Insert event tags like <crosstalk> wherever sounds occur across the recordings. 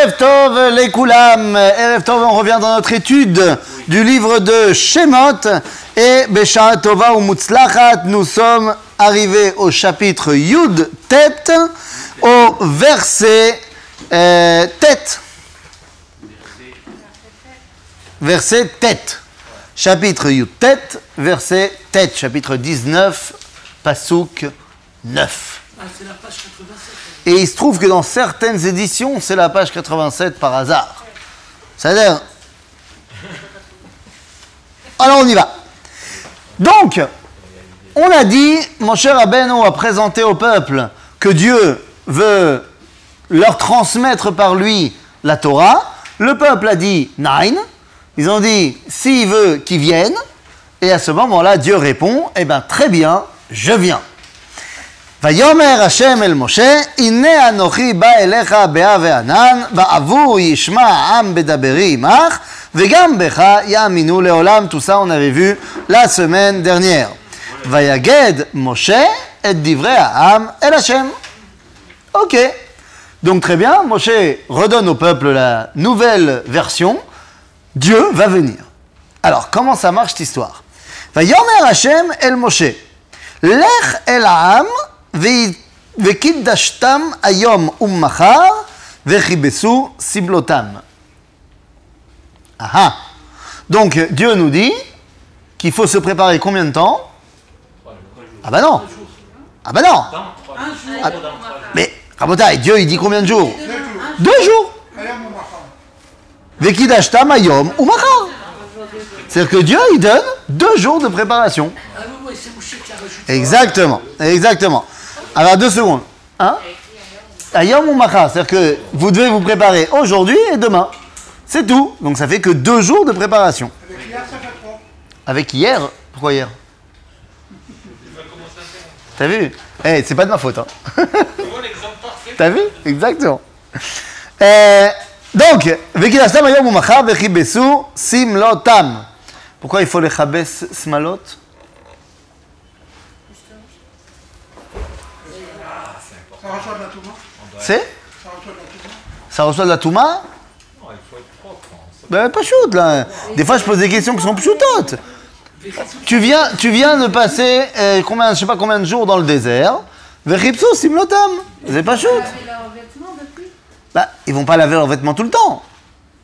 Erev Tov les Koulam. Erev Tov, on revient dans notre étude du livre de Shemot. Et Besha Tova ou Mutzlachat, nous sommes arrivés au chapitre Yud Tet, au verset euh, Tet. Verset Tet. Chapitre Yud Tet, verset Tet. Chapitre 19, Pasuk 9. Ah, c'est la page 87. Et il se trouve que dans certaines éditions, c'est la page 87 par hasard. C'est-à-dire. Alors on y va. Donc, on a dit, mon cher Abeno a présenté au peuple que Dieu veut leur transmettre par lui la Torah. Le peuple a dit Nine. Ils ont dit, s'il veut qu'il vienne. Et à ce moment-là, Dieu répond, eh bien très bien, je viens. ויאמר השם אל משה, הנה אנוכי בא אליך באה וענן, בעבור ישמע העם בדברי עמך, וגם בך יאמינו לעולם. Tout ça, on avait vu la semaine dernière. ויגד משה את דברי העם אל השם. Ok. Donc très bien, Moshe redonne au peuple la nouvelle version. Dieu va venir. Alors, comment ça marche cette histoire ויאמר השם אל משה, לך אל העם וקידשתם היום ומחר וכיבסו סבלותם. Ah Donc Dieu nous dit qu'il faut se préparer combien de temps Ah bah non Ah bah non Ah, Mais Rabotai, Dieu il dit combien de jours Deux jours Vekidashtam ayom ou machar C'est-à-dire que Dieu il donne deux jours de préparation. Ah oui, oui, c'est Mouché qui a rajouté. Exactement, exactement. Alors deux secondes. Hein? Ayom ou Macha, c'est-à-dire que vous devez vous préparer aujourd'hui et demain. C'est tout. Donc ça fait que deux jours de préparation. Avec hier Pourquoi hier? T'as vu? Eh, c'est pas de ma faute. Hein. T'as vu? Exactement. Euh, donc, Vekidastam ayom ou Macha, vechibesu simlotam. Pourquoi il faut les chabes smalot? C'est Ça reçoit de la Touma Ça reçoit de la Touma Non, il faut être propre. hein. Ben, pas shoot, là. Des fois, je pose des questions qui sont plus shootantes. Tu viens, tu viens de passer, euh, combien, je sais pas combien de jours dans le désert. Veripso, simlotam. C'est pas shoot. laver leurs vêtements depuis? Bah, ils vont pas laver leurs vêtements tout le temps.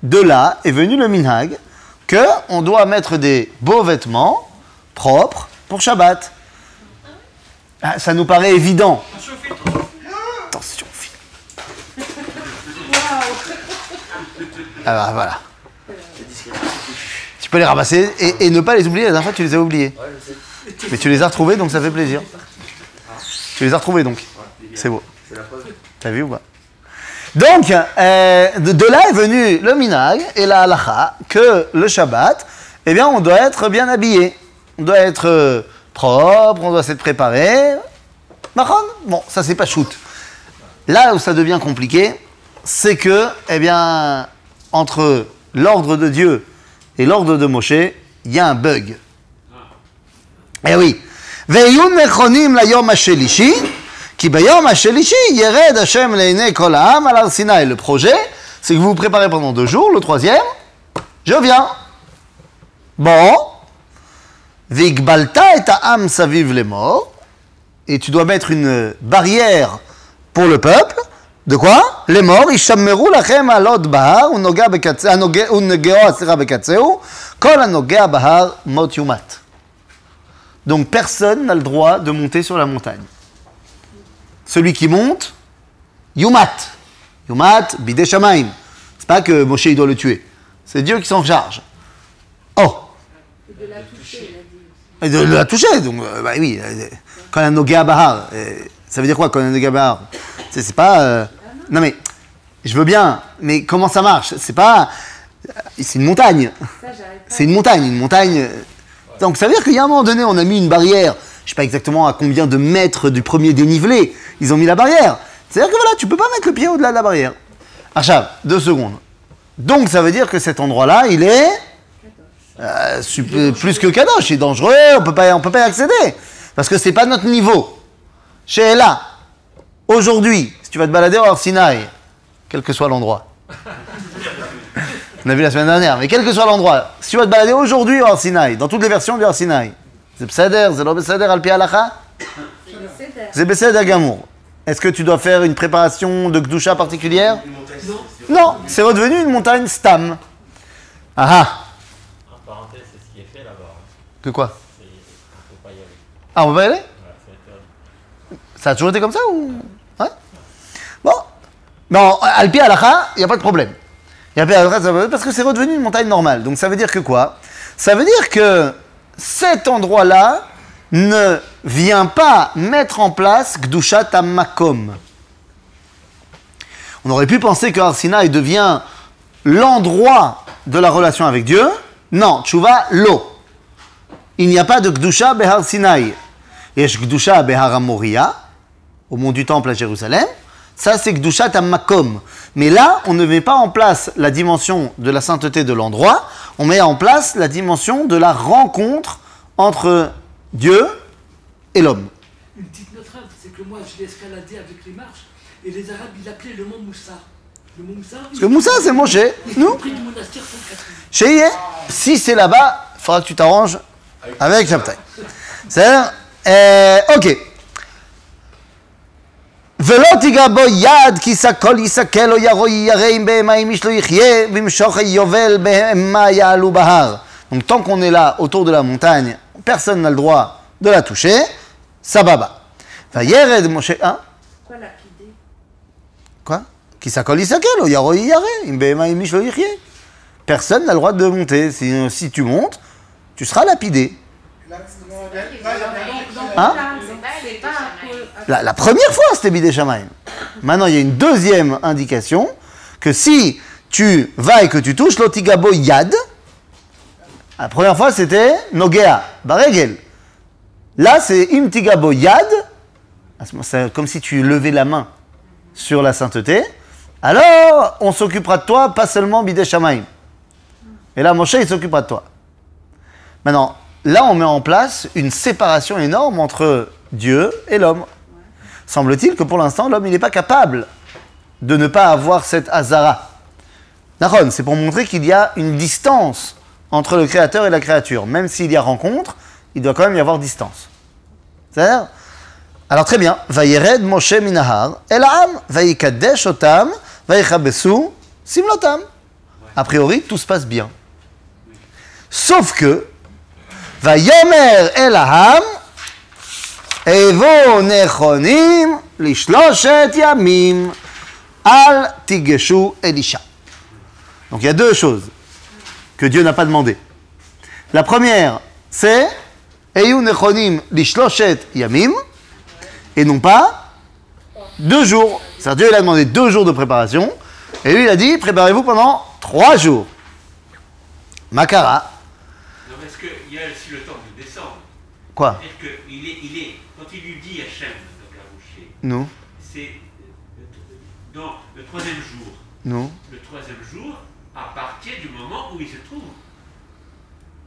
De là est venu le minhag que on doit mettre des beaux vêtements propres pour Shabbat. Ah, ça nous paraît évident. Attention, fille. Alors voilà. Tu peux les ramasser et, ne pas les oublier. La dernière fois, tu les as oubliés. Mais tu les as retrouvés, donc ça fait plaisir. Tu les as retrouvés, donc. C'est beau. T'as vu ou pas? Donc, euh, de, là est venu le minag et la halacha que le Shabbat, eh bien, on doit être bien habillé. On doit être euh, propre, on doit s'être préparé. Mahon Bon, ça c'est pas shoot. Là où ça devient compliqué, c'est que, eh bien, entre l'ordre de Dieu et l'ordre de Moshe, il y a un bug. Eh oui. ויהיו נכונים ליום השלישי, כי ביום השלישי ירד השם לעיני כל העם על הר סיני. Le projet, c'est que vous vous préparez pendant deux jours, le troisième, je viens. Bon. והגבלת את העם סביב לאמור, et tu dois mettre une barrière pour le peuple. De quoi? לאמור, ישמרו לכם על עוד בהר, ונוגע בקצה- הנוגע- ונגעו, סליחה, בקצהו, כל הנוגע בהר מות יומת. Donc personne n'a le droit de monter sur la montagne. Celui qui monte, Yumat. Yumat, Bidé Shamaim. C'est pas que Moshe il doit le tuer. C'est Dieu qui s'en charge. Oh De la toucher, il a dit. Et de la toucher, donc, euh, bah oui. euh, Quand un Nogea Bahar, euh, ça veut dire quoi quand un Nogea Bahar C'est c'est pas. non mais, je veux bien, mais comment ça marche? C'est pas. C'est une montagne. C'est une montagne, une montagne. Donc ça veut dire qu'il y a un moment donné, on a mis une barrière. Je sais pas exactement à combien de mètres du premier dénivelé ils ont mis la barrière. C'est-à-dire que voilà, tu peux pas mettre le pied au-delà de la barrière. Archav, deux secondes. Donc ça veut dire que cet endroit-là, il est euh, plus que kadosh, il est dangereux, on peut pas, on peut pas y accéder. Parce que c'est pas notre niveau. Chez là, aujourd'hui, si tu vas te balader au Sinaï, quel que soit l'endroit, On a vu la semaine dernière. Mais quel que soit l'endroit, si tu vas te balader aujourd'hui au Arsinaï, dans toutes les versions du Arsinaï, c'est Besséder, c'est Besséder al pi halacha C'est Seder. C'est Besséder Gamour. Est-ce que tu dois faire une préparation de Gdusha particulière? Non, c'est redevenu une montagne Stam. Ah ah En parenthèse, c'est ce qui est fait là-bas. hein. Que quoi? C'est- On ne peut pas y aller. Ah, on va pas y aller? Interdit. Ça a toujours été comme ça ou? Non, Alpi Alacha, il n'y a pas de problème. Parce que c'est redevenu une montagne normale. Donc ça veut dire que quoi? Ça veut dire que cet endroit-là ne vient pas mettre en place Gdusha Tamakom. On aurait pu penser que Arsinaï devient l'endroit de la relation avec Dieu. Non, Tchouva, l'eau. Il n'y a pas de Gdusha Behar Sinai. Yesh Gdusha Behar Amoria, au mont du Temple à Jérusalem. Ça, c'est Gdusha Makom. Mais là, on ne met pas en place la dimension de la sainteté de l'endroit, on met en place la dimension de la rencontre entre Dieu et l'homme. Une petite note c'est que moi je l'ai escaladé avec les marches et les Arabes ils l'appelaient le mont Moussa. Le mont Moussa, Parce que Moussa, c'est. Nous, monastère sont quatre. chez si c'est là-bas, il faudra que tu t'arranges avec Shabtai. C'est-à-dire, euh, ok. ולא תיגע בו יד, כי סקול יסכל או ירוי ירא אם בהמה אם איש לא יחיה, וימשוך יובל בהמה יעלו בהר. Donc tant qu'on est là, autour de la montagne, personne n'a le droit de la toucher, sababa. וירד משה... hein Quoi lapider Quoi Qui s'accole, il s'accole, au yaro, il yaré, im behema, im ish lo yichye. Personne n'a le droit de monter. Si, si tu montes, tu seras lapidé. Là, là, il y a bien- Hein la, première fois, c'était Bidé. Maintenant, il y a une deuxième indication que si tu vas et que tu touches l'otigabo yad, la première fois, c'était nogea, baregel. Là, c'est imtigabo yad, c'est comme si tu levais la main sur la sainteté. Alors, on s'occupera de toi, pas seulement Bidé Shamaim. Et là, Moshe, il s'occupera de toi. Maintenant, là, on met en place une séparation énorme entre Dieu et l'homme. Semble-t-il que pour l'instant, l'homme, n'est pas capable de ne pas avoir cette hazara. Naron, c'est pour montrer qu'il y a une distance entre le créateur et la créature. Même s'il y a rencontre, il doit quand même y avoir distance. Alors très bien. Vayered Moshe minahar el ha'am, vayikadesh otam, vayichabesu simlotam. A priori, tout se passe bien. Sauf que, Vayomer el Evo nechonim lishloshet yamim al tigeshu elisha. Donc il y a deux choses que Dieu n'a pas demandé. La première, c'est Eyu nechonim lishloshet yamim et non pas deux jours. C'est-à-dire Dieu il a demandé deux jours de préparation et lui il a dit préparez-vous pendant trois jours. Makara, Non, parce qu'il y a aussi le temps de descendre? quoi? C'est-à-dire qu'il est, il est, quand il lui dit Hachem, donc à Moshe, Nous, c'est dans le troisième jour. nous. Le troisième jour, à partir du moment où il se trouve.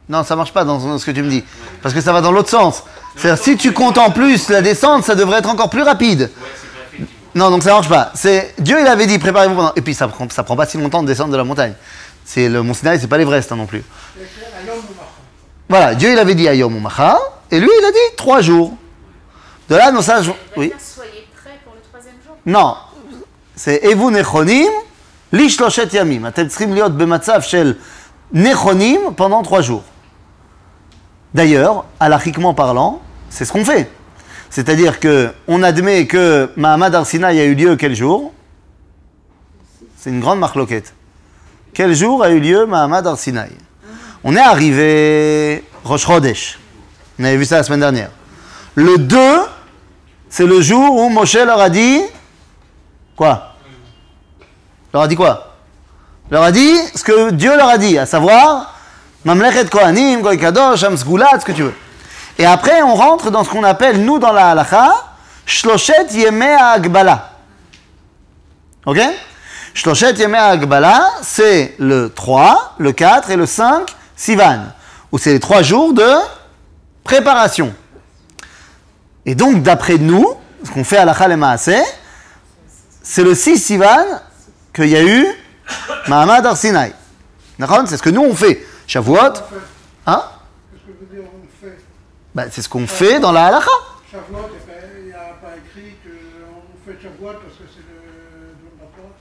Non, ça marche pas dans ce que tu me dis. Parce que ça va dans l'autre sens. C'est-à-dire, si tu comptes en plus la descente, ça devrait être encore plus rapide. Ouais, c'est vrai, effectivement. Non, donc ça marche pas. C'est Dieu, il avait dit préparez-vous pendant. Et puis ça prend, ça prend pas si longtemps de descendre de la montagne. C'est le Mont Sinaï, c'est pas l'Everest hein, non plus. Voilà, Dieu, il avait dit Ayom ou Macha, et lui, il a dit trois jours. De là, non, ça, je- oui. Soyez prêts pour le troisième jour. Non, c'est Evu Nechonim, Lishloshet Yamim. אתם צריכים להיות במצב של נכונים pendant trois jours. D'ailleurs, halachiquement parlant, c'est ce qu'on fait. C'est-à-dire que on admet que Mahamad Arsinaï a eu lieu quel jour C'est une grande marloquette. Quel jour a eu lieu Mahamad Arsinaï On est arrivé Rosh Chodesh. On avait vu ça la semaine dernière. Le 2, c'est le jour où Moshe leur a dit quoi? Leur a dit quoi? Leur a dit ce que Dieu leur a dit, à savoir Mamlechet Kohanim, Goy Kadosh, ce que tu veux. Et après, on rentre dans ce qu'on appelle, nous, dans la halacha, Shloshet Yemei Agbala. Ok? Shloshet Yemei Agbala, c'est le 3, le 4 et le 5 Sivan, où c'est les trois jours de préparation. Et donc, d'après nous, ce qu'on fait à la Maaseh, c'est le 6 Sivan qu'il y a eu Mahamad Arsinaï. C'est ce que nous on fait. Shavuot, hein? Qu'est-ce que veut dire on fait bah, C'est ce qu'on fait dans la halakha. Shavuot, il n'y a pas écrit qu'on fait Shavuot parce que c'est le don de la Torah.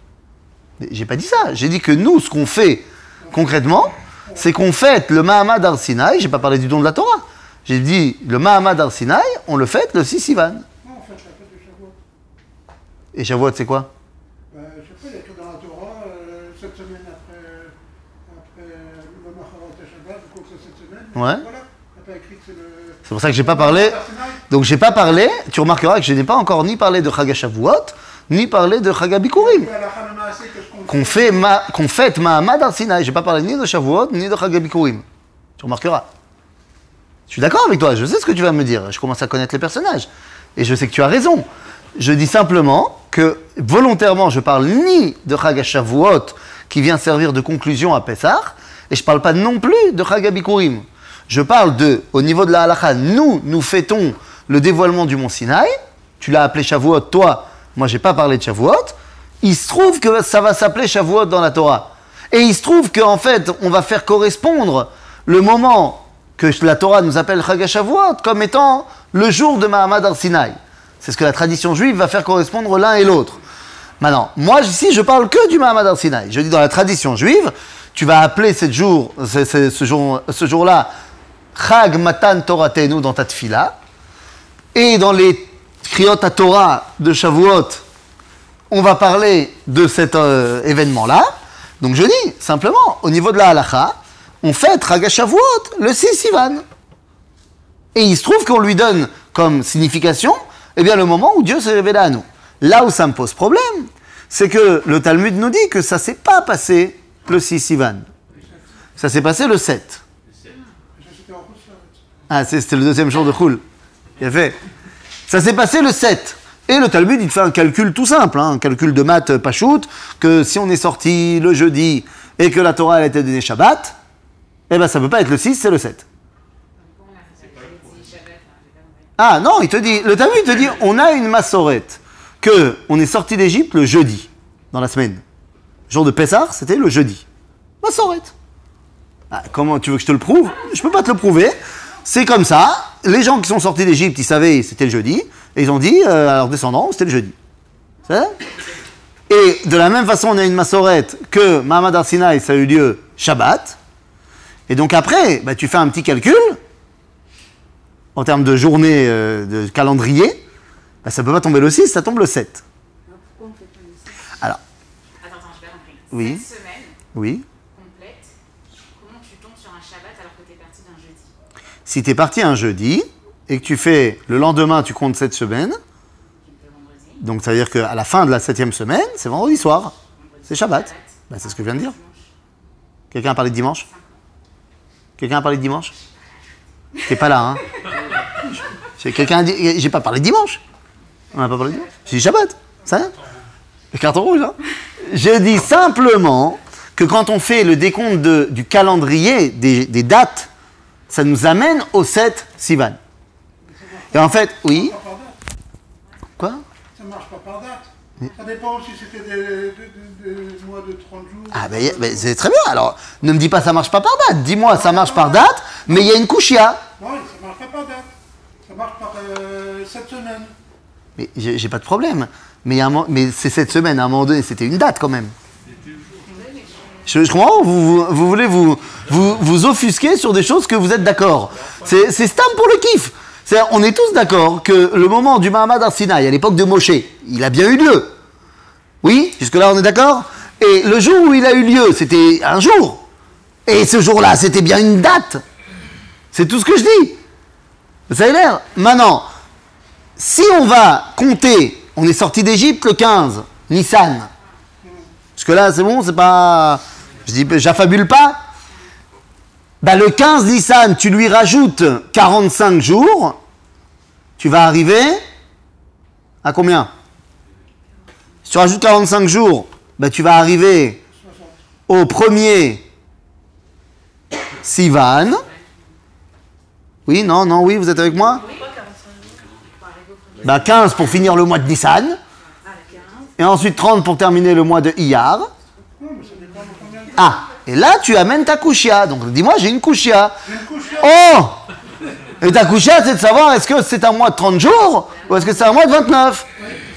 Mais J'ai pas dit ça. J'ai dit que nous, ce qu'on fait concrètement, c'est qu'on fête le Mahamad Arsinaï. J'ai pas parlé du don de la Torah. J'ai dit le Mahamad Arsinaï, on le fête le 6 Sivan. Non, on fait la fête de Shavuot. Et Shavuot, c'est quoi? Je sais pas, il y a que dans la Torah, euh, cette semaine après, après le Macharat et Shabbat, donc c'est cette semaine. Ouais. Voilà, pas écrit que c'est le. C'est pour ça que j'ai pas parlé. Donc j'ai pas parlé. Tu remarqueras que je n'ai pas encore ni parlé de Chag Shavuot, ni parlé de Chag Bikurim. Qu'on Qu'on fait ma, qu'on fête Mahamad Arsinaï. J'ai pas parlé ni de Shavuot, ni de Chag Bikurim. Tu remarqueras. Je suis d'accord avec toi. Je sais ce que tu vas me dire. Je commence à connaître les personnages. Et je sais que tu as raison. Je dis simplement que volontairement, je parle ni de Chag Shavuot qui vient servir de conclusion à Pessah, et je parle pas non plus de Chag Bikurim. Je parle de, au niveau de la halakha, nous, nous fêtons le dévoilement du mont Sinaï. Tu l'as appelé Shavuot, toi. Moi, j'ai pas parlé de Shavuot. Il se trouve que ça va s'appeler Shavuot dans la Torah. Et il se trouve qu'en fait, on va faire correspondre le moment que la Torah nous appelle Chag Shavuot comme étant le jour de Mahamad Arsinaï. C'est ce que la tradition juive va faire correspondre l'un et l'autre. Maintenant, moi ici, je parle que du Mahamad Arsinaï. Je dis dans la tradition juive, tu vas appeler cette jour, ce, jour, ce jour-là Chag Matan Toratenu dans ta tfila. Et dans les Kriot à Torah de Shavuot, on va parler de cet euh, événement-là. Donc je dis, simplement, au niveau de la halacha, on fête Chag Shavuot le 6 Sivan. Et il se trouve qu'on lui donne comme signification, eh bien, le moment où Dieu s'est révélé à nous. Là où ça me pose problème, c'est que le Talmud nous dit que ça s'est pas passé le 6 Sivan. Ça s'est passé le 7. Ça, c'était en Rousse, là. Ah, c'était le deuxième jour de Khoul. Bien fait. Ça s'est passé le 7. Et le Talmud, il fait un calcul tout simple, hein, un calcul de maths pas shoot, que si on est sorti le jeudi et que la Torah elle a été donnée Shabbat, eh ben ça peut pas être le 6, c'est le 7. Ah non, il te dit, le Talmud te dit, on a une massorette, que on est sorti d'Égypte le jeudi, dans la semaine. Jour de Pessah, c'était le jeudi. Massorette. Ah, comment tu veux que je te le prouve? Je peux pas te le prouver. C'est comme ça. Les gens qui sont sortis d'Égypte, ils savaient c'était le jeudi, et ils ont dit euh, à leurs descendants c'était le jeudi. Et de la même façon, on a une massorette que Mahamad Arsinaï, ça a eu lieu Shabbat. Et donc après, bah, tu fais un petit calcul en termes de journée, euh, de calendrier. Bah, ça peut pas tomber le 6, ça tombe le 7. Alors, Attends, attends, je vais rentrer. Oui. Cette semaine oui. complète, comment tu tombes sur un Shabbat alors que tu es parti d'un jeudi? Si tu es parti un jeudi et que tu fais le lendemain, tu comptes cette semaine. Le Donc ça veut dire qu'à la fin de la septième semaine, c'est vendredi soir. C'est Shabbat. Bah, c'est ce que je viens de dire. Quelqu'un a parlé de dimanche? Quelqu'un a parlé de dimanche? T'es pas là, hein? Quelqu'un dit. J'ai pas parlé de dimanche. On n'a pas parlé de dimanche? J'ai dit Shabbat. Ça Le carton rouge, hein? Je dis simplement que quand on fait le décompte de- du calendrier, des, des dates, ça nous amène au 7 Sivan. Et en fait, oui. Quoi? Ça marche pas par date. Ça dépend si c'était des, des- des- des mois de 30 jours. Ah ben, ben, c'est très bien. Alors, ne me dis pas ça marche pas par date. Dis-moi ça marche par date, mais il y a une couchia. Non, ça marche pas par date. Ça marche par euh, cette semaine. Mais j'ai pas de problème. Mais, un c'est cette semaine, à un moment donné, c'était une date quand même. Je, je comprends, vous, vous, vous voulez vous, vous, vous offusquer sur des choses que vous êtes d'accord. C'est c'est stam pour le kiff. C'est- On est tous d'accord que le moment du Mahamad Arsinaï, à l'époque de Moshe, il a bien eu lieu. Oui, jusque-là on est d'accord? Et le jour où il a eu lieu, c'était un jour. Et ce jour-là, c'était bien une date. C'est tout ce que je dis. Vous avez l'air? Maintenant, si on va compter, on est sorti d'Égypte le 15, Nissan. Parce que là, c'est bon, c'est pas. Je dis, j'affabule pas. Bah, le 15 Nissan, tu lui rajoutes 45 jours, tu vas arriver à combien? Si tu rajoutes 45 jours, bah, tu vas arriver au premier Sivan. Oui, non, non, oui, vous êtes avec moi? Bah 15 pour finir le mois de Nissan. Et ensuite 30 pour terminer le mois de Iyar. Ah, et là, tu amènes ta kushia. Donc, dis-moi, j'ai une kushia. J'ai une couche Oh Et ta kushia, c'est de savoir est-ce que c'est un mois de 30 jours ou est-ce que c'est un mois de 29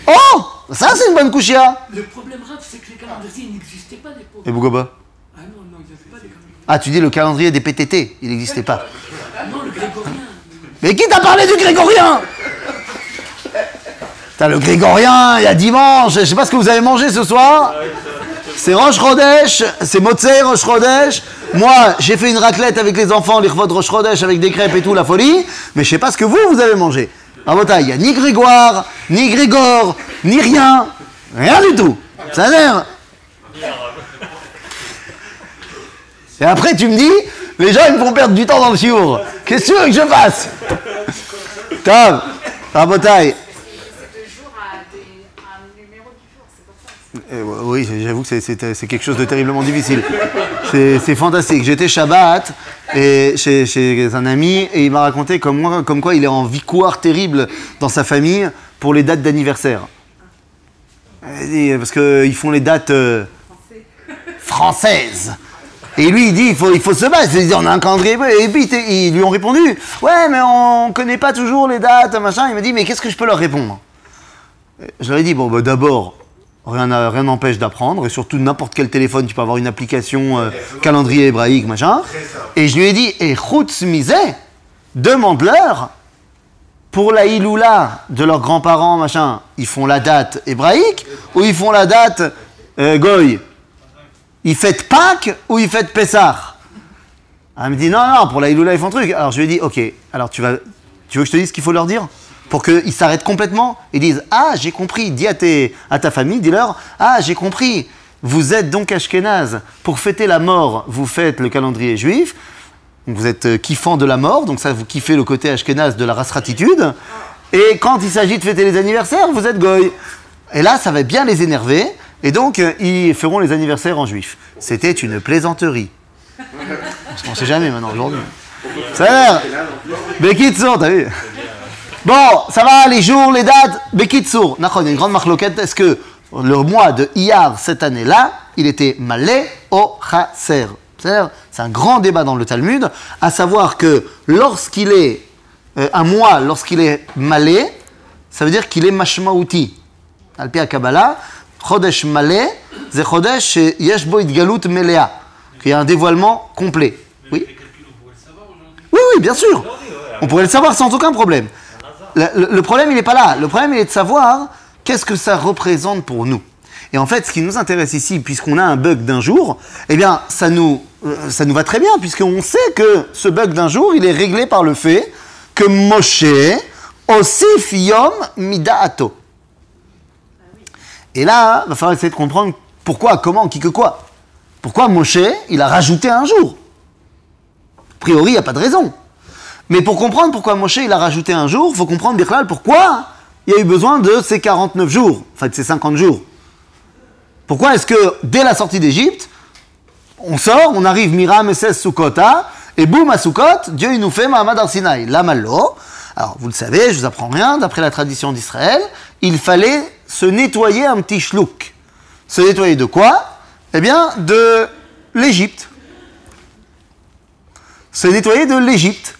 Oh Ça, c'est une bonne kushia. Le problème grave, c'est que les calendriers n'existaient pas à l'époque. Et pourquoi pas Ah non, non, il n'y avait pas des calendriers. Ah, tu dis le calendrier des PTT, il n'existait pas. Non, le grégorien. Mais qui t'a parlé du grégorien? T'as le grégorien, il y a dimanche, je sais pas ce que vous avez mangé ce soir. C'est Roche Rodèche, c'est Mozart Roche Rodèche. Moi, j'ai fait une raclette avec les enfants, les de Roche Rodèche avec des crêpes et tout, la folie. Mais je sais pas ce que vous, vous avez mangé. À votre il n'y a ni Grégoire, ni Grégor, ni rien. Rien du tout. Ça a l'air. Et après, tu me dis, les gens, ils me font perdre du temps dans le chiour. Qu'est-ce que je fasse? Tom, Rabotaille. C'est de jour à, des, à un numéro du jour, Euh, oui, j'avoue que c'est- quelque chose de terriblement difficile. C'est fantastique. J'étais Shabbat et chez, chez un ami et il m'a raconté comme, moi, comme quoi il est en victoire terrible dans sa famille pour les dates d'anniversaire. Parce qu'ils font les dates euh, françaises. Et lui, il dit, il faut, se battre. Il dit, on a un calendrier. Et puis, ils lui ont répondu, ouais, mais on connaît pas toujours les dates, machin. Il m'a dit, mais qu'est-ce que je peux leur répondre? Je leur ai dit, bon, bah, d'abord, rien n'empêche d'apprendre. Et surtout, n'importe quel téléphone, tu peux avoir une application euh, calendrier hébraïque, machin. Et je lui ai dit, et Chutz Mizeh, demande-leur pour la Iloula de leurs grands-parents, machin, ils font la date hébraïque ou ils font la date euh, goy? Ils fêtent Pâques ou ils fêtent Pessah Elle me dit non, non, pour la Iloula, ils font truc. Alors je lui ai dit, ok, alors tu, vas, tu veux que je te dise ce qu'il faut leur dire? Pour qu'ils s'arrêtent complètement Ils disent, ah, j'ai compris, dis à, tes, à ta famille, dis-leur, ah, j'ai compris, vous êtes donc Ashkenaz. Pour fêter la mort, vous faites le calendrier juif. Vous êtes euh, kiffant de la mort, donc ça vous kiffez le côté ashkenaz de la rastratitude. Et quand il s'agit de fêter les anniversaires, vous êtes goy. Et là, ça va bien les énerver, et donc euh, ils feront les anniversaires en juif. C'était une plaisanterie. Parce qu'on sait jamais maintenant aujourd'hui. Ça a l'air. Bekitsour, t'as vu? Bon, ça va, les jours, les dates. Bekitsour. Nachon, il y a une grande marloquette. Est-ce que le mois de Iyar cette année-là, il était malé au chaser? C'est un grand débat dans le Talmud, à savoir que lorsqu'il est euh, un mois, lorsqu'il est malé, ça veut dire qu'il est mashmaouti. Alpi Kabbalah, chodesh malé, c'est chodesh yesh bo idgalut melea, qu'il y a un dévoilement complet. Oui. Oui, oui, bien sûr. On pourrait le savoir sans aucun problème. Le, problème, il n'est pas là. Le problème, il est de savoir qu'est-ce que ça représente pour nous. Et en fait, ce qui nous intéresse ici, puisqu'on a un bug d'un jour, eh bien, ça nous, euh, ça nous va très bien, puisqu'on sait que ce bug d'un jour, il est réglé par le fait que Moshe, osif yom midaato. Et là, il va falloir essayer de comprendre pourquoi, comment, qui que quoi. Pourquoi Moshe, il a rajouté un jour? A priori, il n'y a pas de raison. Mais pour comprendre pourquoi Moshe il a rajouté un jour, il faut comprendre Birklal pourquoi il y a eu besoin de ces 49 jours, enfin de ces 50 jours. Pourquoi est-ce que dès la sortie d'Égypte, on sort, on arrive Miram et Sukkota, et boum à Sukkot, Dieu il nous fait Mahamad Arsinaï, la Malo. Alors vous le savez, je vous apprends rien, d'après la tradition d'Israël, il fallait se nettoyer un petit shlouk. Se nettoyer de quoi? Eh bien, de l'Égypte se nettoyer de l'Égypte.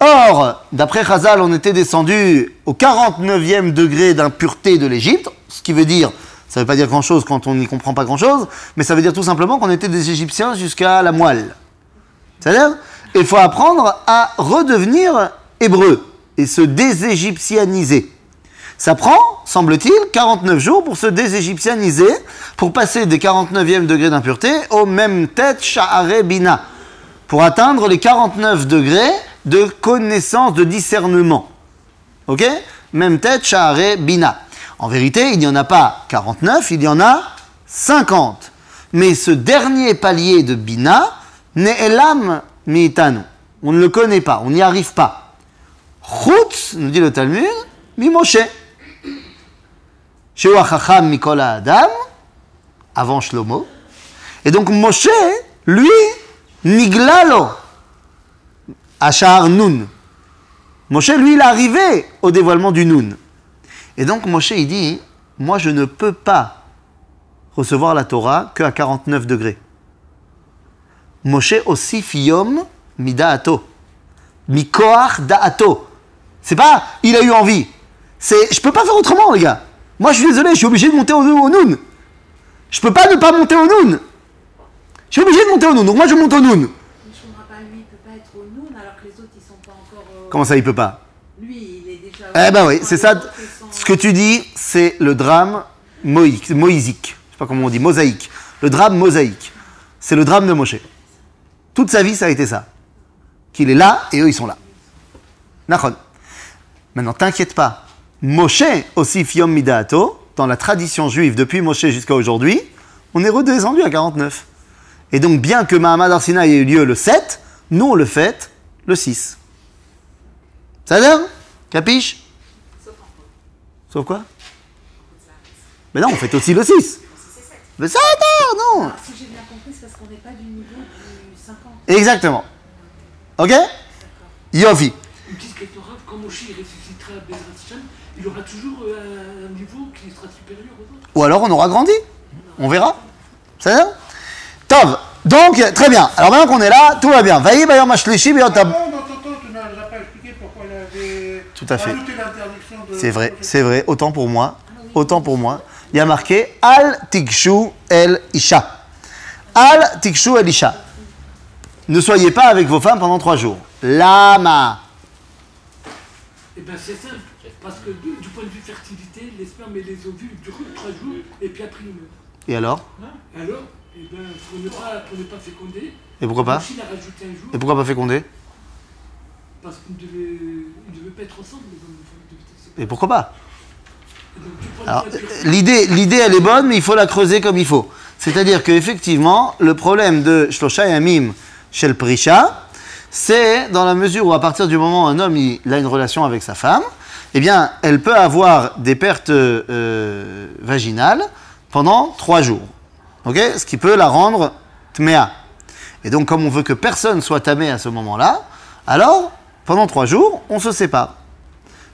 Or, d'après Chazal, on était descendu au 49e degré d'impureté de l'Égypte, ce qui veut dire, ça ne veut pas dire grand-chose quand on n'y comprend pas grand-chose, mais ça veut dire tout simplement qu'on était des Égyptiens jusqu'à la moelle. C'est-à-dire, il faut apprendre à redevenir hébreu et se déségyptianiser. Ça prend, semble-t-il, 49 jours pour se déségyptianiser, pour passer des 49e degrés d'impureté au même tête Sha'are Bina, pour atteindre les 49 degrés de connaissance, de discernement. Ok? Même tête Sha'are Bina. En vérité, il n'y en a pas 49, il y en a 50. Mais ce dernier palier de Bina, Ne'elam. On ne le connaît pas, on n'y arrive pas. Chutz, nous dit le Talmud, mi Moshe. Sheu Chacham Mikol Adam, avant Shlomo. Et donc Moshe, lui, Niglalo, Achar Nun. Moshe, lui, il est arrivé au dévoilement du Nun. Et donc Moshe, il dit, moi je ne peux pas recevoir la Torah qu'à 49 degrés. Moshe aussi yom midaato. Mikoach da'ato. C'est pas il a eu envie. C'est je peux pas faire autrement les gars. Moi je suis désolé, je suis obligé de monter au, au noun. Je peux pas ne pas monter au noun. Je suis obligé de monter au noun. Donc moi je monte au noun. Mais je comprends pas, lui, il peut pas être au noun alors que les autres, ils sont pas encore. euh, Comment ça il peut pas Lui, il est déjà. Eh ben oui, c'est ça. Ce que tu dis, c'est le drame moïque, moïsique. Je sais pas comment on dit, mosaïque. Le drame mosaïque. C'est le drame de Moshe. Toute sa vie, ça a été ça. Qu'il est là et eux, ils sont là. Nachon. Maintenant, t'inquiète pas. Moshe, aussi fiom midaato, dans la tradition juive depuis Moshe jusqu'à aujourd'hui, on est redescendu à 49. Et donc, bien que Mahamad Arsina ait eu lieu le 7, nous, on le fête le 6. Ça a l'air Capiche? Sauf quoi? Mais non, on fait aussi le 6. Mais ça, attends, non Alors, si j'ai bien compris, c'est parce qu'on n'est pas du niveau du 50. Exactement. Ok? Yofi. Une petite question quand Moshe il ressuscitera Bezrat Hashem, il aura toujours euh, un niveau qui sera supérieur aux autres. Ou alors on aura grandi. On verra. Ça va? Tov. Donc, très bien. Alors maintenant qu'on est là, tout va bien. Vaï, bayom, ashlishi, bayom, Ah tab- bon, dans ton temps, tu n'as pas expliqué pourquoi il avait Tout à fait. C'est vrai, c'est vrai. Autant pour moi. Autant pour moi. Il y a marqué Al tikshu el isha. Al tikshu el isha. Ne soyez pas avec vos femmes pendant trois jours. Lama. Et bien c'est simple, parce que du, du point de vue fertilité, les spermes et les ovules durent trois jours et puis après ils meurent. Et alors? Hein? Alors, eh ben, pour, ne pas, pour ne pas féconder, Et pourquoi pas? Et pourquoi pas féconder? Parce qu'ils ne devaient, ils devaient pas être ensemble, les hommes et pourquoi pas l'idée, l'idée, elle est bonne, mais il faut la creuser comme il faut. C'est-à-dire qu'effectivement, le problème de Shlosha Yamim chez le Prisha, c'est dans la mesure où à partir du moment où un homme il, a une relation avec sa femme, eh bien, elle peut avoir des pertes euh, vaginales pendant trois jours. Ce qui peut la rendre tmea. Et donc, comme on veut que personne soit tamé à ce moment-là, alors, pendant trois jours, on se sépare.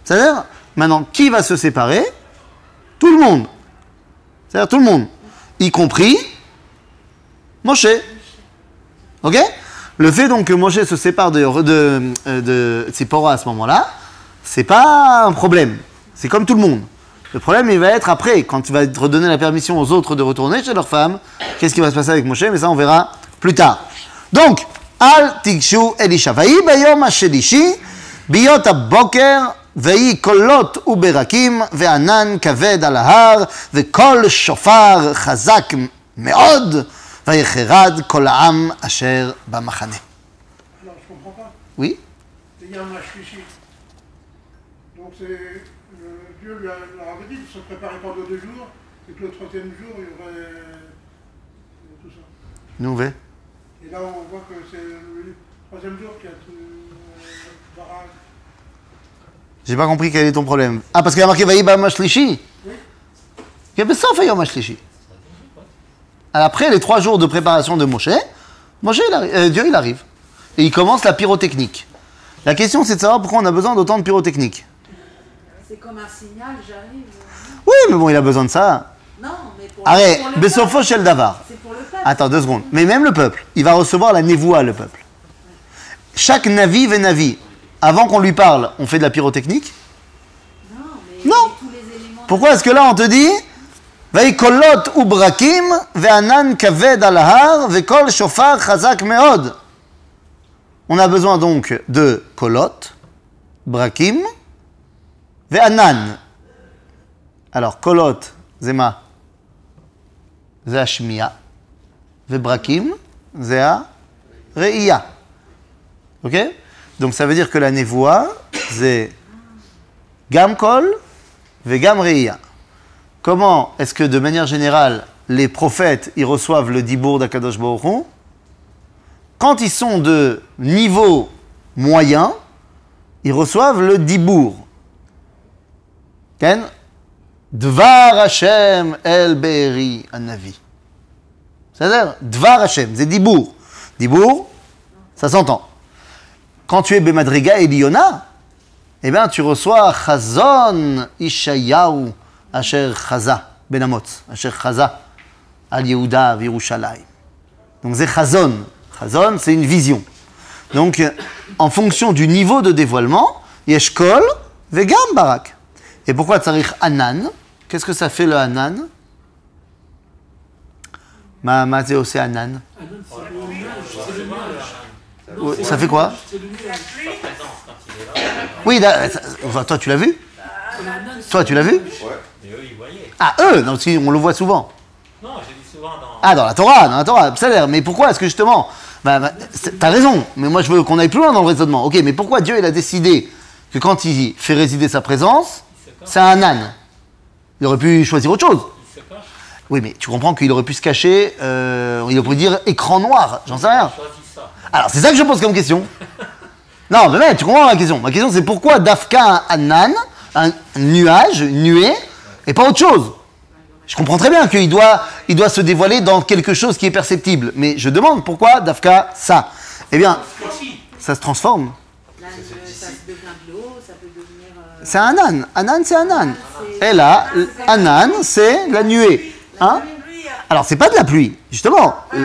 C'est-à-dire, maintenant, qui va se séparer? Tout le monde. C'est-à-dire tout le monde. Y compris Moshe. Ok? Le fait donc que Moshe se sépare de, de, de à ce moment-là, c'est pas un problème. C'est comme tout le monde. Le problème, il va être après, quand tu vas te redonner la permission aux autres de retourner chez leur femme. Qu'est-ce qui va se passer avec Moshe? Mais ça, on verra plus tard. Donc, Al Tigshu Elisha. Vaï bayom השלישי, ביות הבוקר, ויהי קולות וברקים, וענן כבד על ההר, וקול שופר חזק מאוד, ויחרד כל העם אשר במחנה. Alors, je comprends pas. Oui Il y a un Mashlishi. Donc, c'est... euh, Dieu lui a, leur avait dit de se préparer pendant deux jours, et que le troisième jour, il y aurait euh, tout ça. Nous, ve Et là, on voit que c'est le troisième jour qu'il y a tout le barrage. J'ai pas compris quel est ton problème. Ah, parce qu'il y a marqué Vaïba Mashlishi Oui. Il y avait ça, Mashlishi. Après les trois jours de préparation de Moshe, Moshe, euh, Dieu, il arrive. Et il commence la pyrotechnique. La question, c'est de savoir pourquoi on a besoin d'autant de pyrotechnique. C'est comme un signal, j'arrive. Oui, mais bon, il a besoin de ça. Non, mais pour. Arrête, Besopho Davar. C'est pour le Attends deux secondes. Mais même le peuple, il va recevoir la névoie, le peuple. Chaque navi et navi, avant qu'on lui parle, on fait de la pyrotechnique. Non, mais Non. mais tous les éléments. Pourquoi est-ce que là on te dit Vaikolot ubrakim ve'anan kaved al har ve'kol shofar chazak meod. On a besoin donc de kolot, brakim, ve'anan. Alors kolot, zema, זה Vebrakim, Donc ça veut dire que la névoie, c'est Gamkol, Vegam Re'ia. Comment est-ce que de manière générale, les prophètes, ils reçoivent le dibour d'Akadosh Baruch Quand ils sont de niveau moyen, ils reçoivent le dibour. Ken? Dvar Hashem El Be'eri Anavi. C'est-à-dire, Dvar Hashem, c'est dibour. Dibour, ça s'entend. Quand tu es Bemadriga et Liona, eh bien, tu reçois Chazon Ishayahu Asher Chaza, Ben Amotz, Asher Chaza, al Yehuda Virushalayim. Donc c'est Chazon. Chazon, c'est une vision. Donc, en fonction du niveau de dévoilement, Yeshkol, Vegam Barak. Et pourquoi Tsarich Anan Qu'est-ce que ça fait le Anan Ma, ma c'est aussi Anan. Ah non, c'est le nuage, c'est le nuage. Ouais, c'est ça le fait quoi? Là. Oui, ça- enfin, toi tu l'as vu? Toi tu l'as vu? Ah, eux Non, si, on le voit souvent. Non, j'ai dit souvent dans. Ah, dans la Torah, dans la Torah, ça a l'air. Mais pourquoi? Est-ce que justement. Bah, bah, T'as raison, mais moi je veux qu'on aille plus loin dans le raisonnement. Ok, mais pourquoi Dieu il a décidé que quand il fait résider sa présence, c'est un âne? Il aurait pu choisir autre chose. Oui, mais tu comprends qu'il aurait pu se cacher, euh, il aurait pu dire écran noir, j'en sais rien. Ça. Alors, c'est ça que je pose comme question. <laughs> Non, mais mec, tu comprends ma question. Ma question, c'est pourquoi Dafka un âne, un nuage, une nuée, et pas autre chose? Je comprends très bien qu'il doit, il doit se dévoiler dans quelque chose qui est perceptible. Mais je demande pourquoi Dafka ça Eh bien, ça se transforme. Devenir. euh, C'est un âne. Un âne, c'est un âne. Et là, un âne, c'est la nuée. Hein Alors, c'est pas de la pluie, justement. Euh,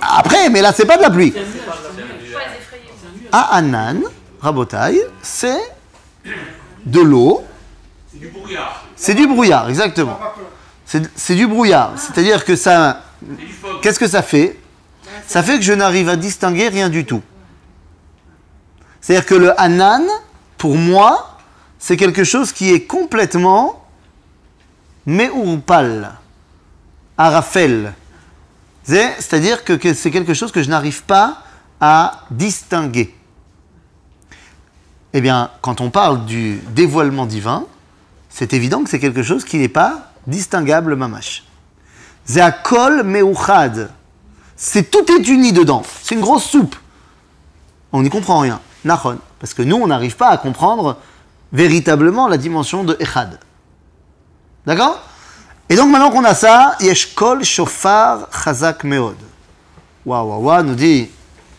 Après, mais là, c'est pas de la pluie. Pas effrayé. À Anan, Rabotai, c'est de l'eau, c'est du brouillard, c'est du brouillard, exactement. C'est du brouillard. C'est-à-dire que ça. Qu'est-ce que ça fait? Ça fait que je n'arrive à distinguer rien du tout. C'est-à-dire que le Anan, pour moi, c'est quelque chose qui est complètement Meurpal, Arafel. C'est- C'est-à-dire que, c'est quelque chose que je n'arrive pas à distinguer. Eh bien, quand on parle du dévoilement divin, c'est évident que c'est quelque chose qui n'est pas distinguable, mamash. Zeakol meuchad. C'est tout est uni dedans. C'est une grosse soupe. On n'y comprend rien. Nachon. Parce que nous, on n'arrive pas à comprendre véritablement la dimension de Echad. D'accord? Et donc maintenant qu'on a ça, yesh kol shofar chazak meod. Waouh, waouh, waouh, nous dit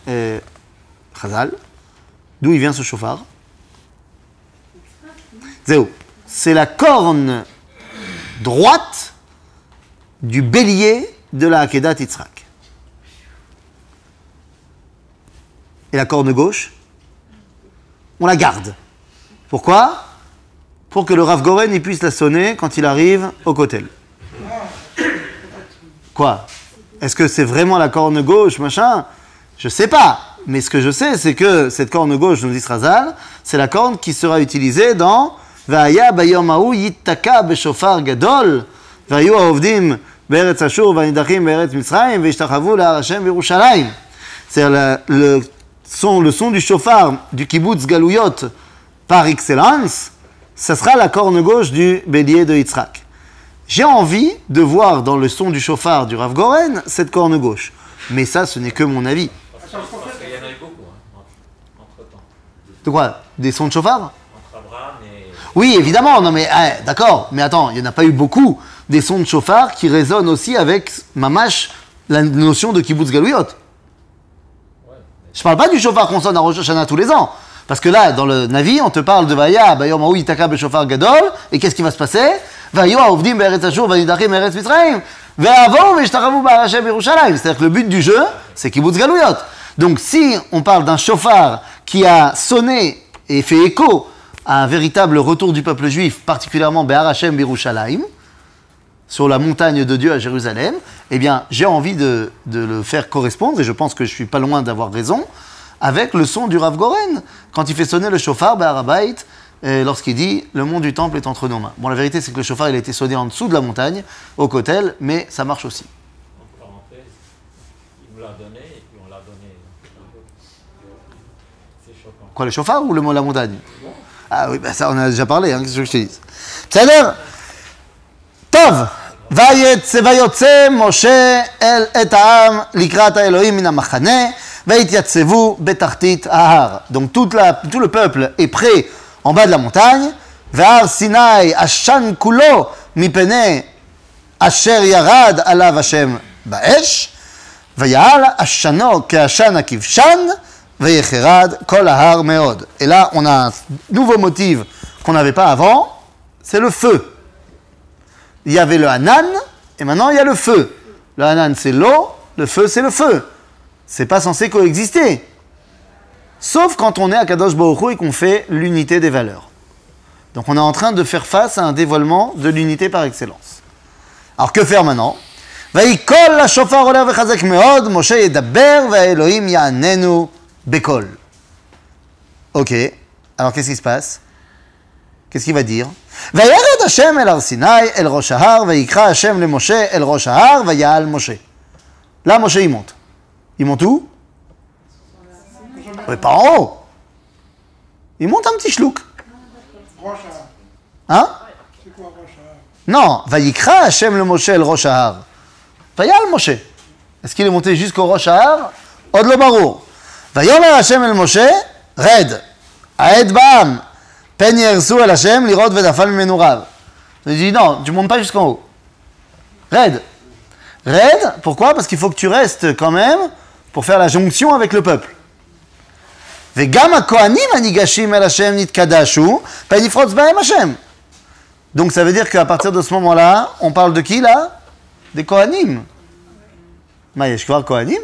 euh, Chazal. D'où il vient ce chauffard Zéo. C'est la corne droite du bélier de la Akedat Yitzhak. Et la corne gauche, on la garde. Pourquoi? Pour que le Rav Goren puisse la sonner quand il arrive au kotel. Quoi? Est-ce que c'est vraiment la corne gauche, machin? Je sais pas. Mais ce que je sais, c'est que cette corne gauche, nous dit Srazal, c'est la corne qui sera utilisée dans Vaya bayom hahu yittaka beshofar gadol, vayu haovdim be'eretz Ashur v'anidachim be'eretz Mitzrayim ve'ishtachavu la'ar Hashem v'Yerushalayim. C'est-à-dire la- le son, le son du chauffard du kibbutz Galouyot par excellence, ça sera la corne gauche du bélier de Yitzhak. J'ai envie de voir dans le son du chauffard du Rav Goren cette corne gauche. Mais ça, ce n'est que mon avis. De quoi? Des sons de chauffard? Oui, évidemment, non mais eh, d'accord, mais attends, il n'y en a pas eu beaucoup des sons de chauffard qui résonnent aussi avec mamash la notion de kibbutz galouyot. Je parle pas du chauffard qu'on sonne à Rosh Hashanah tous les ans. Parce que là, dans le Navi, on te parle de Vaya, Bayom Yitaka Beshofar Gadol, et qu'est-ce qui va se passer? C'est-à-dire que le but du jeu, c'est Kibbutz Galouyot. Donc si on parle d'un chauffard qui a sonné et fait écho à un véritable retour du peuple juif, particulièrement Be'ar Hashem sur la montagne de Dieu à Jérusalem, eh bien, j'ai envie de, le faire correspondre, et je pense que je suis pas loin d'avoir raison, avec le son du Rav Goren, quand il fait sonner le chauffard, Be'arabait, et lorsqu'il dit « Le monde du temple est entre nos mains ». Bon, la vérité, c'est que le chauffard, il a été sonné en dessous de la montagne, au Kotel, mais ça marche aussi. En parenthèse, il me l'a donné et puis on l'a donné. C'est choquant. Quoi, le chauffard ou le mot la montagne Ah oui, bah ça, on a déjà parlé, hein, qu'est-ce que je te dis בסדר? טוב, ויצא ויוצא משה אל את העם לקראת האלוהים מן המחנה, והתייצבו בתחתית ההר. Donc toute la, tout le peuple est prêt en bas de la montagne. Var Sinai, Ashan Kulo, Mipene, Asher Yarad, Alav Hashem, Baesh. Vayal, Ashano, Keashan Akivshan, Vayecherad, Kol Ahar Meod. Et là, on a un nouveau motif qu'on n'avait pas avant, c'est le feu. Il y avait le Hanan, et maintenant il y a le feu. Le Hanan, c'est l'eau, le feu, c'est le feu. C'est pas censé coexister. Sauf quand on est à Kadosh Baruch et qu'on fait l'unité des valeurs. Donc on est en train de faire face à un dévoilement de l'unité par excellence. Alors que faire maintenant? Ok, alors qu'est-ce qui se passe? Qu'est-ce qu'il va dire? Là, Moshe, il monte. Il monte où? Mais pas en haut. Il monte un petit chlouk. Hein? Non, Vayikra Hashem le Moshe el Rosh Hahar. Vayal Moshe. Est-ce qu'il est monté jusqu'au Rosh Hahar Od lo barur. Vayomer Hashem el Moshe, red. Aed ba'am. Pen yersu el Hashem, lirot vedafal mimenu rav. Il dit non, tu montes pas jusqu'en haut. Red. Red, pourquoi? Parce qu'il faut que tu restes quand même pour faire la jonction avec le peuple. וגם הכהנים הניגשים אל השם נתקדשו, פן יפרוץ בהם השם. Donc ça veut dire qu'à partir de ce moment-là, on parle de qui là Des Kohanim. Ma Yeshkvar Kohanim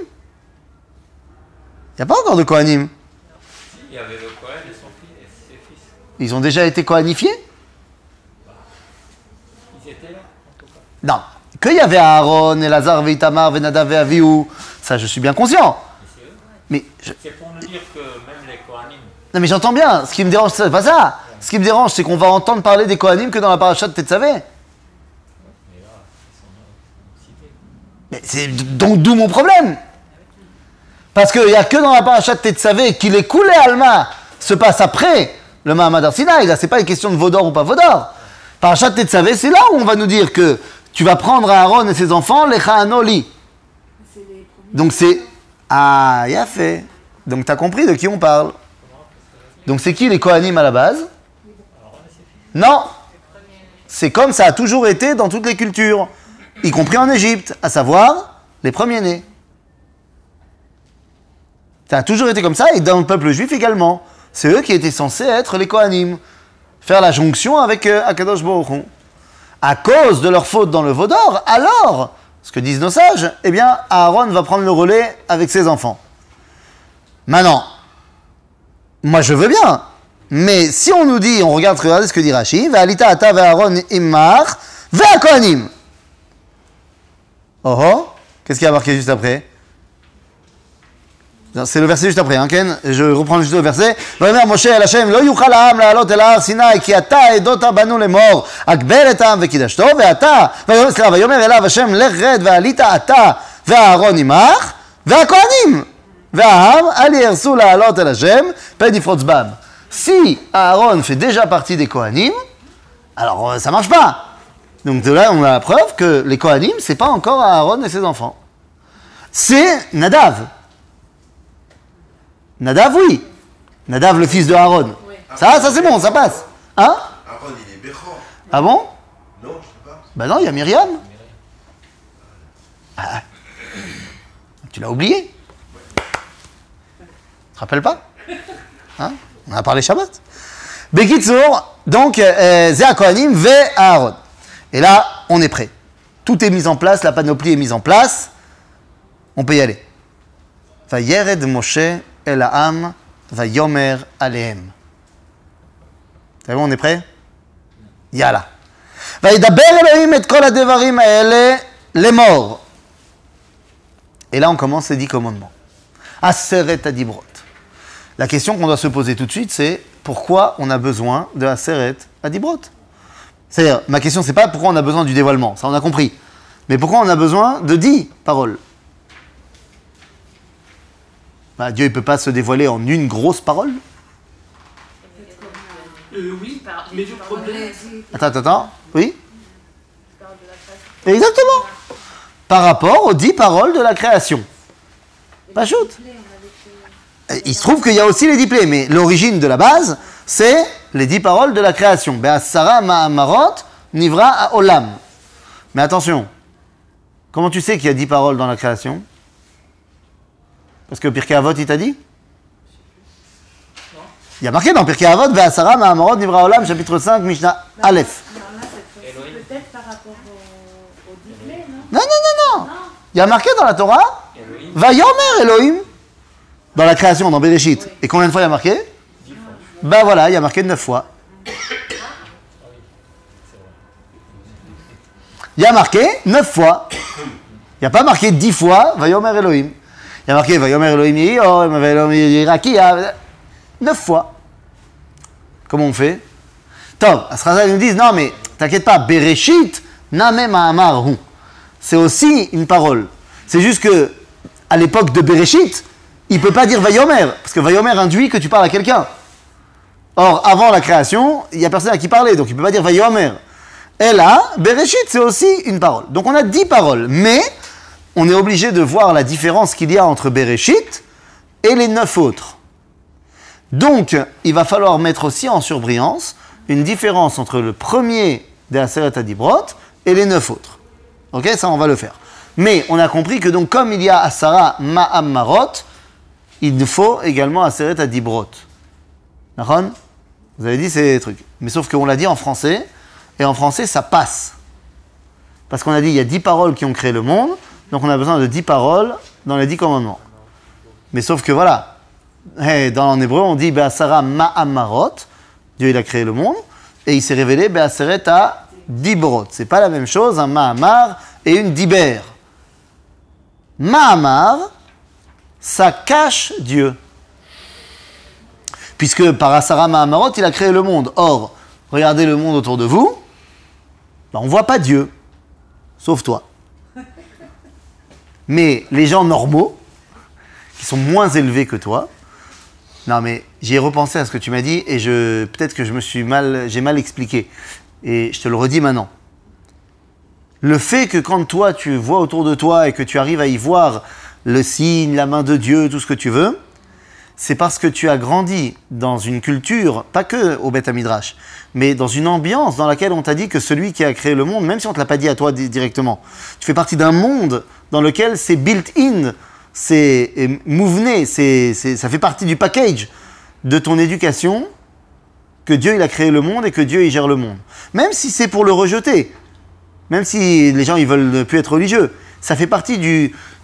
Il n'y a pas encore de Kohanim. Il y avait le Cohen et son fils et ses fils. Ils ont déjà été Kohanifiés Ils étaient là, en tout cas. Non. Qu'il y avait Aaron, Elazar, Veitamar, Venadav et Avihu, ça je suis bien conscient. Mais je- C'est pour nous dire que même les Kohanim, non, mais j'entends bien. Ce qui me dérange, c'est pas ça. Ce qui me dérange, c'est qu'on va entendre parler des Kohanim que dans la paracha de Tetzavé. mais là, ils sont là, cités. Mais c'est donc d'où mon problème. Parce qu'il n'y a que dans la paracha de Tetzavé qu'il est coulé Alma se passe après le Mahamad Arsinaï. Là, c'est pas une question de Vaudor ou pas Vaudor. Parachat de Tetzavé, c'est là où on va nous dire que tu vas prendre Aaron et ses enfants, les Chaanoli. Donc c'est. Ah, il a fait. Donc tu as compris de qui on parle. Donc c'est qui les Kohanim à la base? Non C'est comme ça a toujours été dans toutes les cultures, y compris en Égypte, à savoir les premiers-nés. Ça a toujours été comme ça, et dans le peuple juif également. C'est eux qui étaient censés être les Kohanim, faire la jonction avec euh, Akadosh Baruch. À cause de leur faute dans le Vaudor, alors, ce que disent nos sages, eh bien, Aaron va prendre le relais avec ses enfants. Maintenant, moi je veux bien, mais si on nous dit, on regarde, regardez ce que dit Rashi, Ve'alita ata ve'Aaron immar ve'akohanim. Oh oh, qu'est-ce qu'il y a marqué juste après? C'est le verset juste après, hein, Ken Je reprends juste le verset. ויאמר משה אל השם, לא יוכל העם לעלות אל ההר סיני, כי אתה עדות בנו לאמור, הגבל את העם וקידשתו, ואתה, ויאמר, סליחה, ויאמר אליו השם, לך רד ועלית אתה ואהרון עמך, והכהנים. והעם, אל יהרסו לעלות אל השם, פן יפרוץ בם. Si Aaron fait déjà partie des Kohanim, alors euh, ça marche pas. Donc de là, on a la preuve que les Kohanim, c'est pas encore Aaron et ses enfants. C'est Nadav. Nadav, oui. Nadav, le fils de Aaron. Ça, ça c'est bon, ça passe. Hein Aaron, il est Bechor. Ah bon Non, je sais pas. Bah non, il y a Myriam. Ah. Tu l'as oublié Tu te rappelles pas Hein On a parlé Shabbat. Bekitsour, donc, euh, Zéa Kohanim, Ve Aaron. Et là, on est prêt. Tout est mis en place, la panoplie est mise en place. On peut y aller. Va yered Moshe el Ha'am, va yomer alehem. C'est bon, on est prêt Yalla. וידבר אלוהים את כל הדברים האלה לאמור. Et là, on commence les dix commandements. Aseret adibrot. La question qu'on doit se poser tout de suite, c'est pourquoi on a besoin de Aseret adibrot C'est-à-dire, ma question, c'est pas pourquoi on a besoin du dévoilement, ça on a compris. Mais pourquoi on a besoin de dix paroles Bah, Dieu, il peut pas se dévoiler en une grosse parole Euh, oui, mais le problème, Attends, attends, attends. Oui Exactement. Par rapport aux dix paroles de la création. Pas shoot. Il se trouve qu'il y a aussi les dix plaies, mais l'origine de la base, c'est les dix paroles de la création. Be'asara ma'amarot nivra à olam. Mais attention, comment tu sais qu'il y a dix paroles dans la création? Parce que Pirkei Avot, il t'a dit Il y a marqué dans Pirkei Avot, Be'asara ma'amarot nivra olam, chapitre 5, Mishnah Aleph. Peut-être par rapport au, non Non, non, non, non. Il y a marqué dans la Torah Elohim, Va yomer Elohim dans la création, dans Bereshit. Et combien de fois il y a marqué dix fois. Ben voilà, il y a marqué neuf fois. Il y a marqué neuf fois. Il n'y a pas marqué dix fois Va yomer Elohim. Il y a marqué Va yomer Elohim Yehior, Va yomer Yiraki, ah, neuf fois. Comment on fait? Top, Asraza nous disent non mais t'inquiète pas, Bereshit, Name Mahamar Hu. C'est aussi une parole. C'est juste que à l'époque de Bereshit, il peut pas dire Vayomer, parce que Vayomer induit que tu parles à quelqu'un. Or, avant la création, il y a personne à qui parler, donc il peut pas dire Vayomer. Et là, Bereshit, c'est aussi une parole. Donc on a dix paroles, mais on est obligé de voir la différence qu'il y a entre Bereshit et les neuf autres. Donc, il va falloir mettre aussi en surbrillance une différence entre le premier des Aseret Adibrot et les neuf autres. Ok, ça on va le faire. Mais on a compris que donc comme il y a Asara Ma'am Marot, il faut également Aseret Adibrot. D'accord? Vous avez dit ces trucs. Mais sauf qu'on l'a dit en français, et en français ça passe. Parce qu'on a dit il y a dix paroles qui ont créé le monde, donc on a besoin de dix paroles dans les dix commandements. Mais sauf que voilà, dans en hébreu on dit Be'asara Ma'am Marot, Dieu il a créé le monde, et il s'est révélé Be'aseret à Dibrot. C'est pas la même chose, un Mahamar et une Diber. Mahamar, ça cache Dieu. Puisque par Asara Mahamarot, il a créé le monde. Or, regardez le monde autour de vous, ben, on ne voit pas Dieu, sauf toi. Mais les gens normaux, qui sont moins élevés que toi, non mais j'y ai repensé à ce que tu m'as dit et je peut-être que je me suis mal, j'ai mal expliqué et je te le redis maintenant. Le fait que quand toi tu vois autour de toi et que tu arrives à y voir le signe, la main de Dieu, tout ce que tu veux, c'est parce que tu as grandi dans une culture, pas que au Beth Midrash, mais dans une ambiance dans laquelle on t'a dit que celui qui a créé le monde, même si on ne te l'a pas dit à toi di- directement, tu fais partie d'un monde dans lequel c'est built-in, c'est mouvené, c'est, ça fait partie du package de ton éducation que Dieu il a créé le monde et que Dieu il gère le monde. Même si c'est pour le rejeter, même si les gens ils veulent plus être religieux, ça fait partie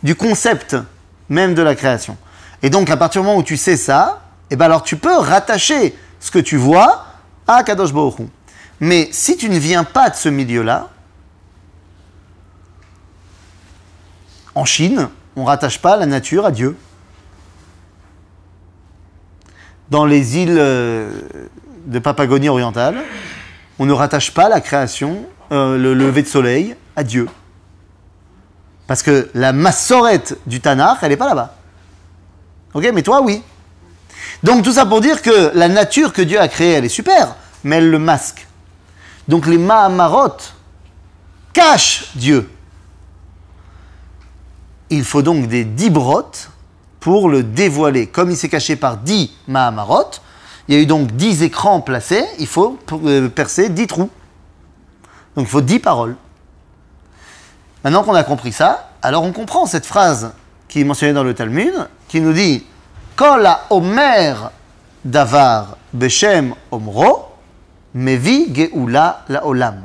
du concept même de la création. Et donc à partir du moment où tu sais ça, eh ben alors tu peux rattacher ce que tu vois à Kadosh Baruch. Mais si tu ne viens pas de ce milieu-là, en Chine, on rattache pas la nature à Dieu. Dans les îles euh, de Papagonie orientale, on ne rattache pas la création, euh, le lever de soleil à Dieu. Parce que la massorette du Tanakh, elle n'est pas là-bas. Ok, mais toi, oui. Donc tout ça pour dire que la nature que Dieu a créée, elle est super, mais elle le masque. Donc les Mahamarot cachent Dieu. Il faut donc des dix brottes pour le dévoiler. Comme il s'est caché par dix Mahamarot, il y a eu donc dix écrans placés, il faut euh, percer dix trous. Donc il faut dix paroles. Maintenant qu'on a compris ça, alors on comprend cette phrase qui est mentionnée dans le Talmud, qui nous dit Kol omer davar beshem omro, mevi geoula la olam.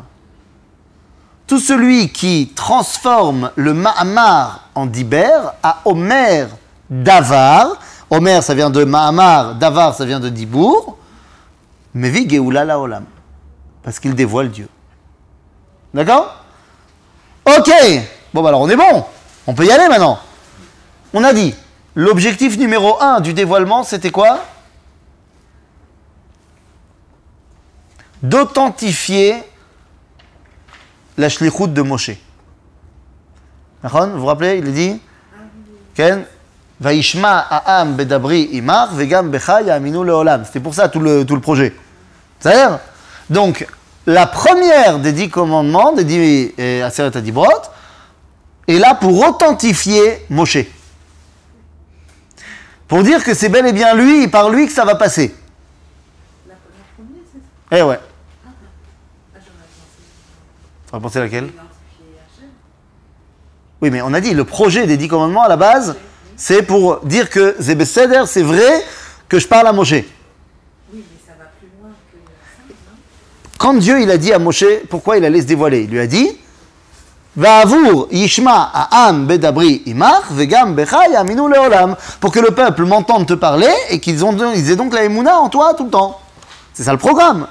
Tout celui qui transforme le Mahamar en Diber à Omer Davar. Omer, ça vient de Mahamar, Davar, ça vient de Dibour. Mevi Geoula la Olam. Parce qu'il dévoile Dieu. D'accord? Ok Bon, bah alors on est bon. On peut y aller maintenant. On a dit, l'objectif numéro un du dévoilement, c'était quoi? D'authentifier la shlichut de Moshe. Vous vous rappelez, il dit Ken bedabri imar leolam. C'était pour ça tout le, tout le projet. C'est-à-dire Donc, la première des dix commandements, des dix euh, Aseret Adibrot, est là pour authentifier Moshe. Pour dire que c'est bel et bien lui, et par lui que ça va passer. La, première, c'est Eh ouais. Ah, pensé. Tu penser laquelle? Oui, mais on a dit, le projet des dix commandements, à la base, c'est pour dire que Zebeseder, c'est vrai que je parle à Moshe. Oui, mais ça va plus loin que Quand Dieu, il a dit à Moshe pourquoi il allait se dévoiler, il lui a dit, Va'avour yishma ha'am bedabri imach vegam becha yaminu leolam. Pour que le peuple m'entende te parler et qu'ils ont, ils aient donc la émouna en toi tout le temps. C'est ça le programme.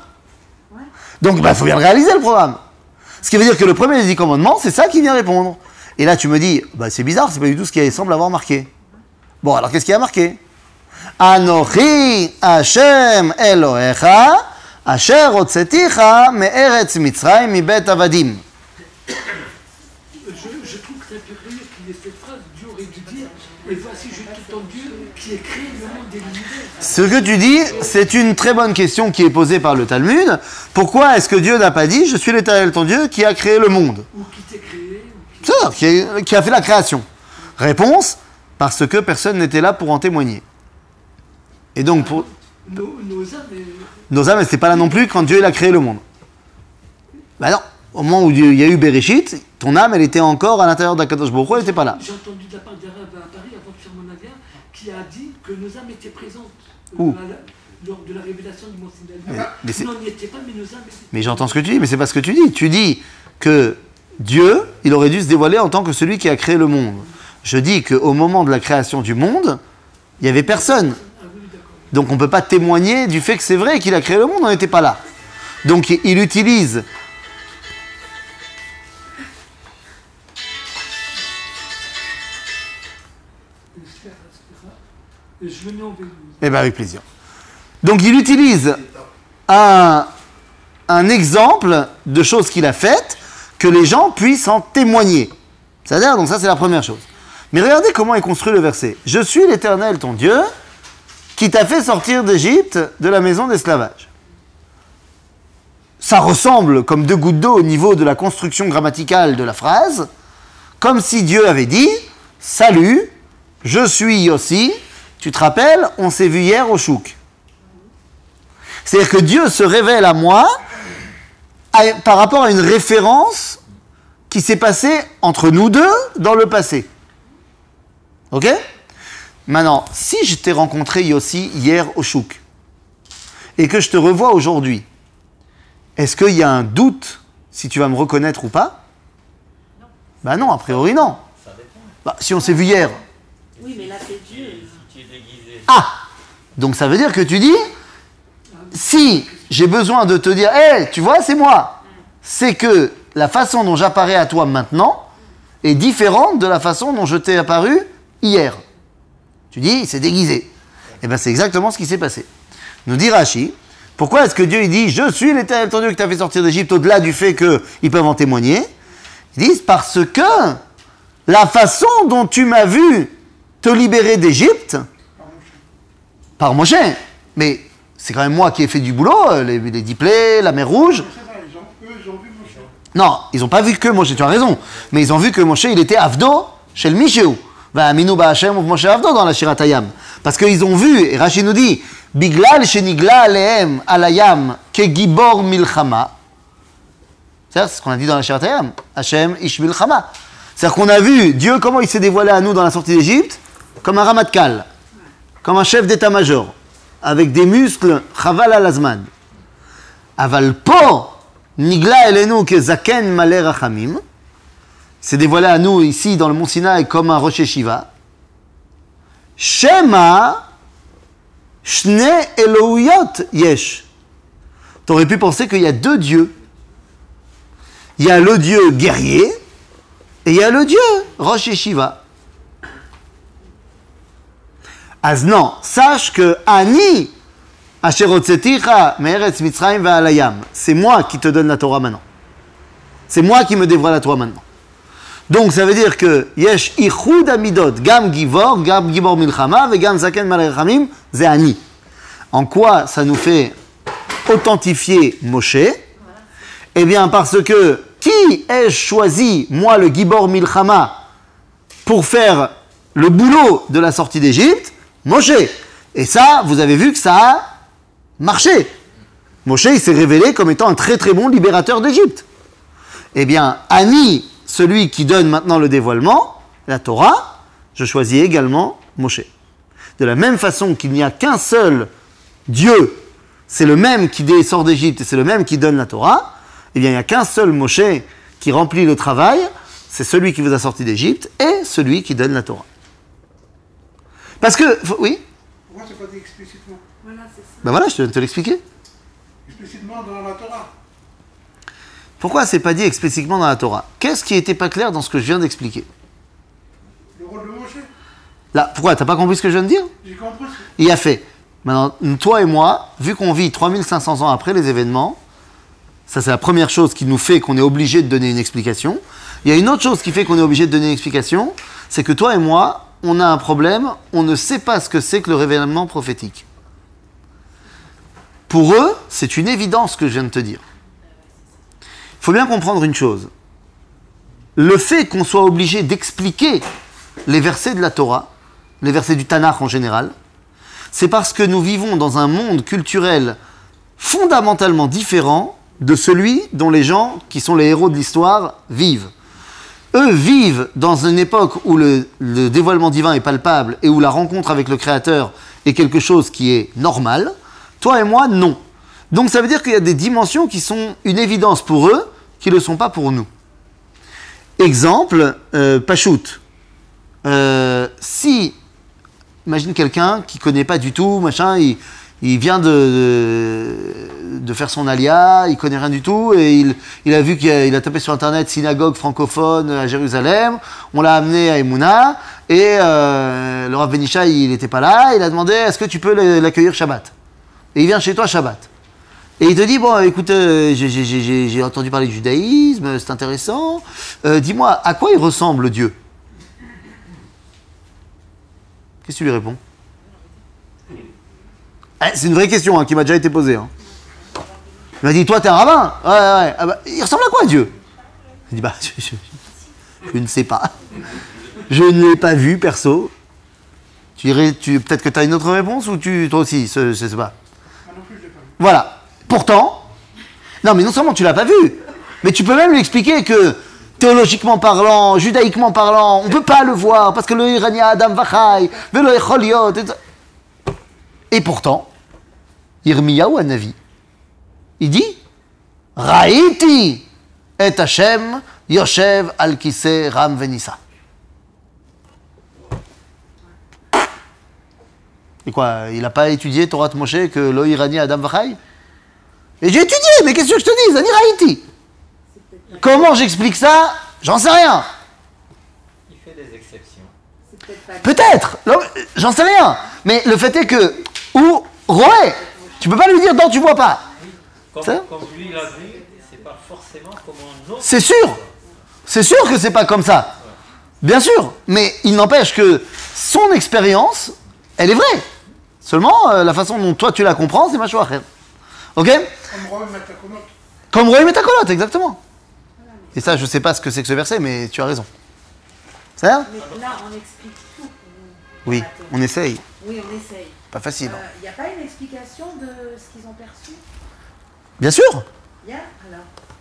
Donc, il bah, faut bien le réaliser le programme. Ce qui veut dire que le premier des dix commandements, c'est ça qui vient répondre. Et là, tu me dis, bah, c'est bizarre, c'est pas du tout ce qui semble avoir marqué. Bon, alors qu'est-ce qui a marqué? Anochi Hashem Elohecha, Asher Otseticha Me'eretz Mitzrayim Mibet Avadim. Qui a créé le monde et l'univers. Ce que tu dis, c'est une très bonne question qui est posée par le Talmud. Pourquoi est-ce que Dieu n'a pas dit Je suis l'éternel ton Dieu qui a créé le monde Ou qui t'est créé, ou qui... Ça, qui a, qui a fait la création. Réponse Parce que personne n'était là pour en témoigner. Et donc, pour Nos, nos âmes, nos âmes, pas là non plus quand Dieu il a créé le monde. Bah non, au moment où il y a eu Bereshit, ton âme, elle était encore à l'intérieur d'Akadosh Baruch elle n'était pas là. j'ai entendu de la part d'Arabe à Paris, avant de faire mon avion, qui a dit que nos âmes étaient présentes euh, Où lors de la révélation du Mont Sinaï. Mais- mais c'est- Nous, on n'y était pas, mais nos âmes étaient Mais j'entends ce que tu dis, mais c'est pas ce que tu dis. Tu dis que Dieu, il aurait dû se dévoiler en tant que celui qui a créé le monde. Je dis qu'au moment de la création du monde, il n'y avait personne. Ah. Donc on ne peut pas témoigner du fait que c'est vrai qu'il a créé le monde, on n'était pas là. Donc il utilise Eh bien, avec plaisir. Donc, il utilise un, un exemple de choses qu'il a faites, que les gens puissent en témoigner. C'est-à-dire, donc ça, c'est la première chose. Mais regardez comment est construit le verset. Je suis l'Éternel, ton Dieu, qui t'a fait sortir d'Égypte, de la maison d'esclavage. Ça ressemble comme deux gouttes d'eau au niveau de la construction grammaticale de la phrase, comme si Dieu avait dit Salut, je suis aussi. Tu te rappelles, on s'est vu hier au chouk. C'est-à-dire que Dieu se révèle à moi à- par rapport à une référence qui s'est passée entre nous deux dans le passé. Ok? Maintenant, si je t'ai rencontré Yossi hier au chouk et que je te revois aujourd'hui, est-ce qu'il y a un doute si tu vas me reconnaître ou pas? Bah non, a priori non. Ça dépend. Bah, si on s'est vu hier, Oui, mais là, c'est Dieu. Si tu es déguisé. Ah Donc ça veut dire que tu dis, si j'ai besoin de te dire, hé, tu vois, c'est moi, c'est que la façon dont j'apparais à toi maintenant est différente de la façon dont je t'ai apparu hier. Tu dis, il s'est déguisé. Et bien c'est exactement ce qui s'est passé. Nous dit Rashi, pourquoi est-ce que Dieu il dit, je suis l'éternel ton Dieu qui t'a fait sortir d'Égypte, au-delà du fait qu'ils peuvent en témoigner? Ils disent, parce que la façon dont tu m'as vu te libérer d'Égypte, par Moshe. Mais c'est quand même moi qui ai fait du boulot, euh, les, les dix plaies, la mer rouge. Non, ils n'ont pas vu que Moshe, tu as raison. Mais ils ont vu que Moshe, il était Avdo chez le Mishéou. Va aminu ba'Hashem Moshe Avdo dans la Shiratayam. Parce qu'ils ont vu, et Rachid nous dit, Biglal shenigla alehem alayam ke gibor milchama. C'est ce qu'on a dit dans la Shiratayam. Hashem ish milchama. C'est-à-dire qu'on a vu Dieu, comment il s'est dévoilé à nous dans la sortie d'Égypte, comme un ramatkal, comme un chef d'état-major, avec des muscles, chaval al-azman. Nigla elenu ke zaken malé rachamim, s'est dévoilé à nous ici dans le mont Sinaï comme un rocher Shiva. Shema, shne elohuyot yesh. T'aurais pu penser qu'il y a deux dieux. Il y a le dieu guerrier et il y a le dieu Rosh Shiva. Non, sache que Ani, c'est moi qui te donne la Torah maintenant. C'est moi qui me dévoile la Torah maintenant. Donc ça veut dire que yesh ichud amidot, gam givor, gam givor milchama, gam zaken malerachamim, ze Ani. En quoi ça nous fait authentifier Moshe? Eh bien parce que qui ai-je choisi, moi le gibor milchama, pour faire le boulot de la sortie d'Égypte? Moshe. Et ça, vous avez vu que ça a marché. Moshe, il s'est révélé comme étant un très très bon libérateur d'Égypte. Eh bien, Ani, celui qui donne maintenant le dévoilement, la Torah, je choisis également Moshe. De la même façon qu'il n'y a qu'un seul Dieu, c'est le même qui sort d'Égypte et c'est le même qui donne la Torah, eh bien, il n'y a qu'un seul Moshe qui remplit le travail c'est celui qui vous a sorti d'Égypte et celui qui donne la Torah. Parce que, faut- oui, Pourquoi c'est pas dit explicitement Voilà, c'est ça. ben voilà, je viens de te l'expliquer. Explicitement dans la Torah. Pourquoi c'est pas dit explicitement dans la Torah? Qu'est-ce qui était pas clair dans ce que je viens d'expliquer? Le rôle de Moshe? Là, pourquoi T'as pas compris ce que je viens de dire? J'ai compris. Il a fait. Maintenant, toi et moi, vu qu'on vit 3500 ans après les événements, ça c'est la première chose qui nous fait qu'on est obligé de donner une explication. Il y a une autre chose qui fait qu'on est obligé de donner une explication, c'est que toi et moi, on a un problème, on ne sait pas ce que c'est que le révèlement prophétique. Pour eux, c'est une évidence ce que je viens de te dire. Il faut bien comprendre une chose. Le fait qu'on soit obligé d'expliquer les versets de la Torah, les versets du Tanakh en général, c'est parce que nous vivons dans un monde culturel fondamentalement différent de celui dont les gens qui sont les héros de l'histoire vivent. Eux vivent dans une époque où le, le dévoilement divin est palpable et où la rencontre avec le Créateur est quelque chose qui est normal. Toi et moi, non. Donc ça veut dire qu'il y a des dimensions qui sont une évidence pour eux, qui ne le sont pas pour nous. Exemple, euh, Pachout. Euh, si imagine quelqu'un qui connaît pas du tout, machin, il, vient de, de faire son alia, il connaît rien du tout, et il, a vu qu'il a, tapé sur internet synagogue francophone à Jérusalem, on l'a amené à Emouna, et euh, le Rav Benisha, il n'était pas là, il a demandé est-ce que tu peux l'accueillir Shabbat? Et il vient chez toi Shabbat. Et il te dit, bon, écoute, euh, j'ai entendu parler du judaïsme, c'est intéressant. Euh, Dis-moi, à quoi il ressemble Dieu? Qu'est-ce que tu lui réponds? Eh, C'est une vraie question hein, qui m'a déjà été posée. hein. Il m'a dit, toi, t'es un rabbin Ouais, ouais, ouais. Ah bah, il ressemble à quoi, Dieu? Il dit, bah, je, je- je ne sais pas. Je ne l'ai pas vu, perso. Tu dirais, tu, peut-être que tu as une autre réponse ou tu, toi aussi, je, je sais pas. Non plus, je pas vu. Voilà. Pourtant, non, mais non seulement tu l'as pas vu, mais tu peux même lui expliquer que théologiquement parlant, judaïquement parlant, on peut pas le voir parce que le Irania Adam Vachai, velo et, et pourtant, Irmiyahu Navi, il dit Raïti et Hashem Yoshev al Kiseh Ram Venissa. Et quoi, il n'a pas étudié Torah de Moshe que lo Irani Adam Vachai Et j'ai étudié, mais qu'est-ce que je te dis Zani Raïti. Comment j'explique ça? J'en sais rien. Il fait des exceptions. Peut-être j'en sais rien. Mais le fait est que, ou Roé, tu peux pas lui dire non, tu vois pas. Comme, comme lui l'a vu, c'est pas forcément comme un autre. C'est sûr. C'est sûr que c'est pas comme ça. Bien sûr. Mais il n'empêche que son expérience, elle est vraie. Seulement, euh, la façon dont toi tu la comprends, c'est ma choix. Ok? Comme Rome met la connote. Comme Roé Métacolote, exactement. Et ça, je sais pas ce que c'est que ce verset, mais tu as raison. C'est ça Mais là, on explique tout. Oui, on essaye. Oui, on essaye. Pas facile. hein. Il n'y a pas une explication de ce qu'ils ont perçu? Bien sûr.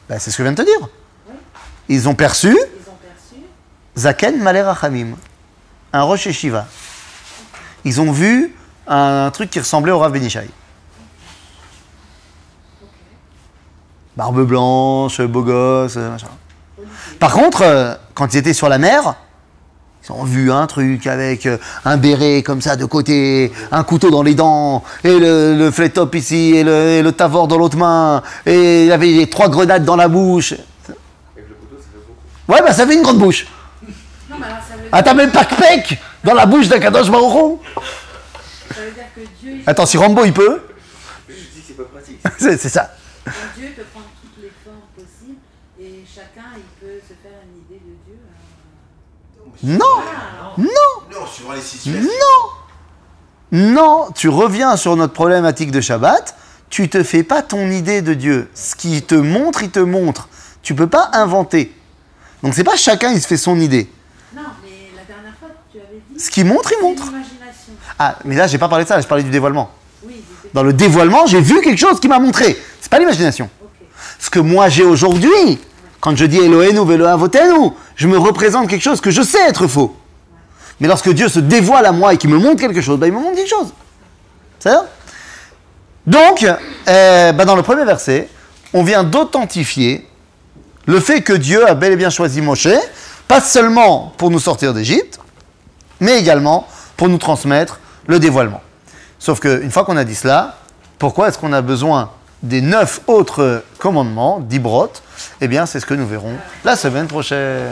Bah, c'est ce que je viens de te dire. Oui. Ils ont perçu ils ont perçu. Zaken Maler Rachamim, un roche Shiva. Ils ont vu un truc qui ressemblait au Rav Benishai. Barbe blanche, beau gosse, machin. Par contre, euh, quand ils étaient sur la mer, ils ont vu un truc avec euh, un béret comme ça de côté, un couteau dans les dents, et le, le flétop ici, et le, et le tavor dans l'autre main, et il avait les trois grenades dans la bouche. Ouais, bah ça fait une grande bouche. Non, mais alors ça veut, Ah, t'as même pas pec dans la bouche d'un Kadosh Baruch Hu ça veut dire que Dieu, il- Attends, si Rambo il peut. <laughs> c'est c'est ça. donc Dieu peut prendre toutes les formes possibles et chacun, il peut se faire une idée de Dieu. euh. Non, non, Non, non, non. Tu reviens sur notre problématique de Shabbat. Tu te fais pas ton idée de Dieu. Ce qui te montre, il te montre. Tu peux pas inventer. Donc c'est pas chacun il se fait son idée. non, mais la dernière fois, tu avais dit. Ce qui montre, il montre. Ah, mais là j'ai pas parlé de ça. J'ai parlé du dévoilement. Oui, Dans le dévoilement, j'ai vu quelque chose qui m'a montré. C'est pas l'imagination. Ok. Ce que moi j'ai aujourd'hui, quand je dis Elohenu avotenu, je me représente quelque chose que je sais être faux. Mais lorsque Dieu se dévoile à moi et qu'il me montre quelque chose, bah, il me montre quelque chose. C'est ça Donc, euh, bah, dans le premier verset, on vient d'authentifier le fait que Dieu a bel et bien choisi Moshe Pas seulement pour nous sortir d'Égypte, mais également pour nous transmettre le dévoilement. Sauf qu'une fois qu'on a dit cela, pourquoi est-ce qu'on a besoin des neuf autres commandements, d'Ibrot Eh bien, c'est ce que nous verrons la semaine prochaine.